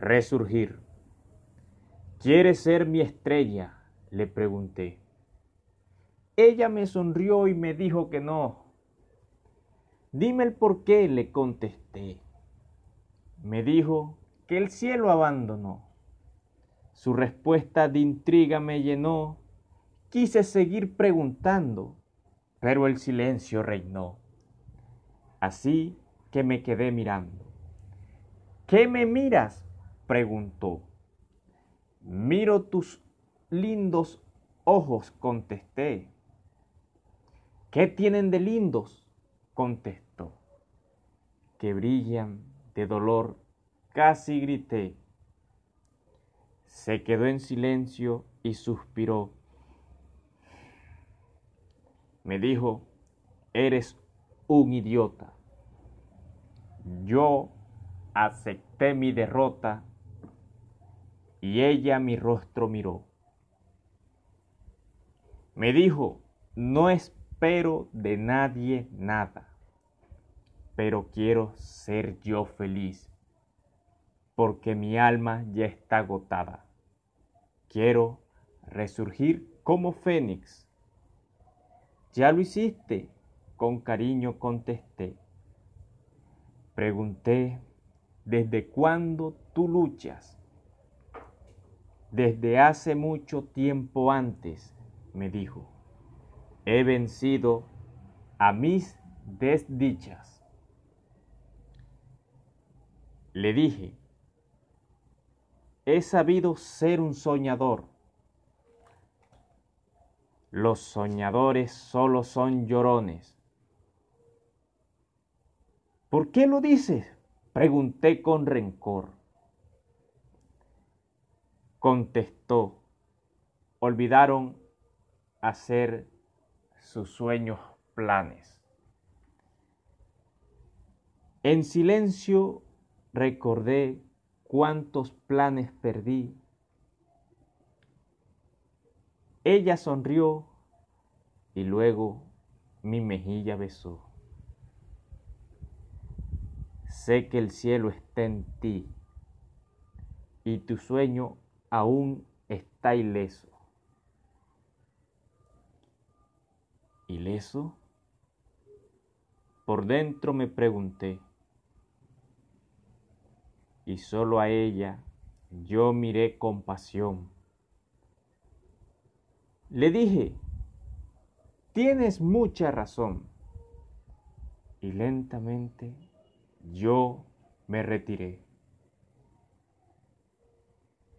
Resurgir. ¿Quieres ser mi estrella? le pregunté. Ella me sonrió y me dijo que no. Dime el por qué, le contesté. Me dijo que el cielo abandonó. Su respuesta de intriga me llenó. Quise seguir preguntando, pero el silencio reinó. Así que me quedé mirando. ¿Qué me miras? Preguntó. Miro tus lindos ojos, contesté. ¿Qué tienen de lindos? contestó. Que brillan de dolor, casi grité. Se quedó en silencio y suspiró. Me dijo, eres un idiota. Yo acepté mi derrota y ella mi rostro miró. Me dijo, no espero de nadie nada, pero quiero ser yo feliz, porque mi alma ya está agotada. Quiero resurgir como fénix. Ya lo hiciste, con cariño contesté. Pregunté, ¿desde cuándo tú luchas? Desde hace mucho tiempo antes, me dijo, he vencido a mis desdichas. Le dije, he sabido ser un soñador. Los soñadores solo son llorones. ¿Por qué lo dices? Pregunté con rencor contestó, olvidaron hacer sus sueños planes. En silencio recordé cuántos planes perdí. Ella sonrió y luego mi mejilla besó. Sé que el cielo está en ti y tu sueño aún está ileso. ¿Ileso? Por dentro me pregunté, y solo a ella yo miré con pasión. Le dije, tienes mucha razón. Y lentamente yo me retiré.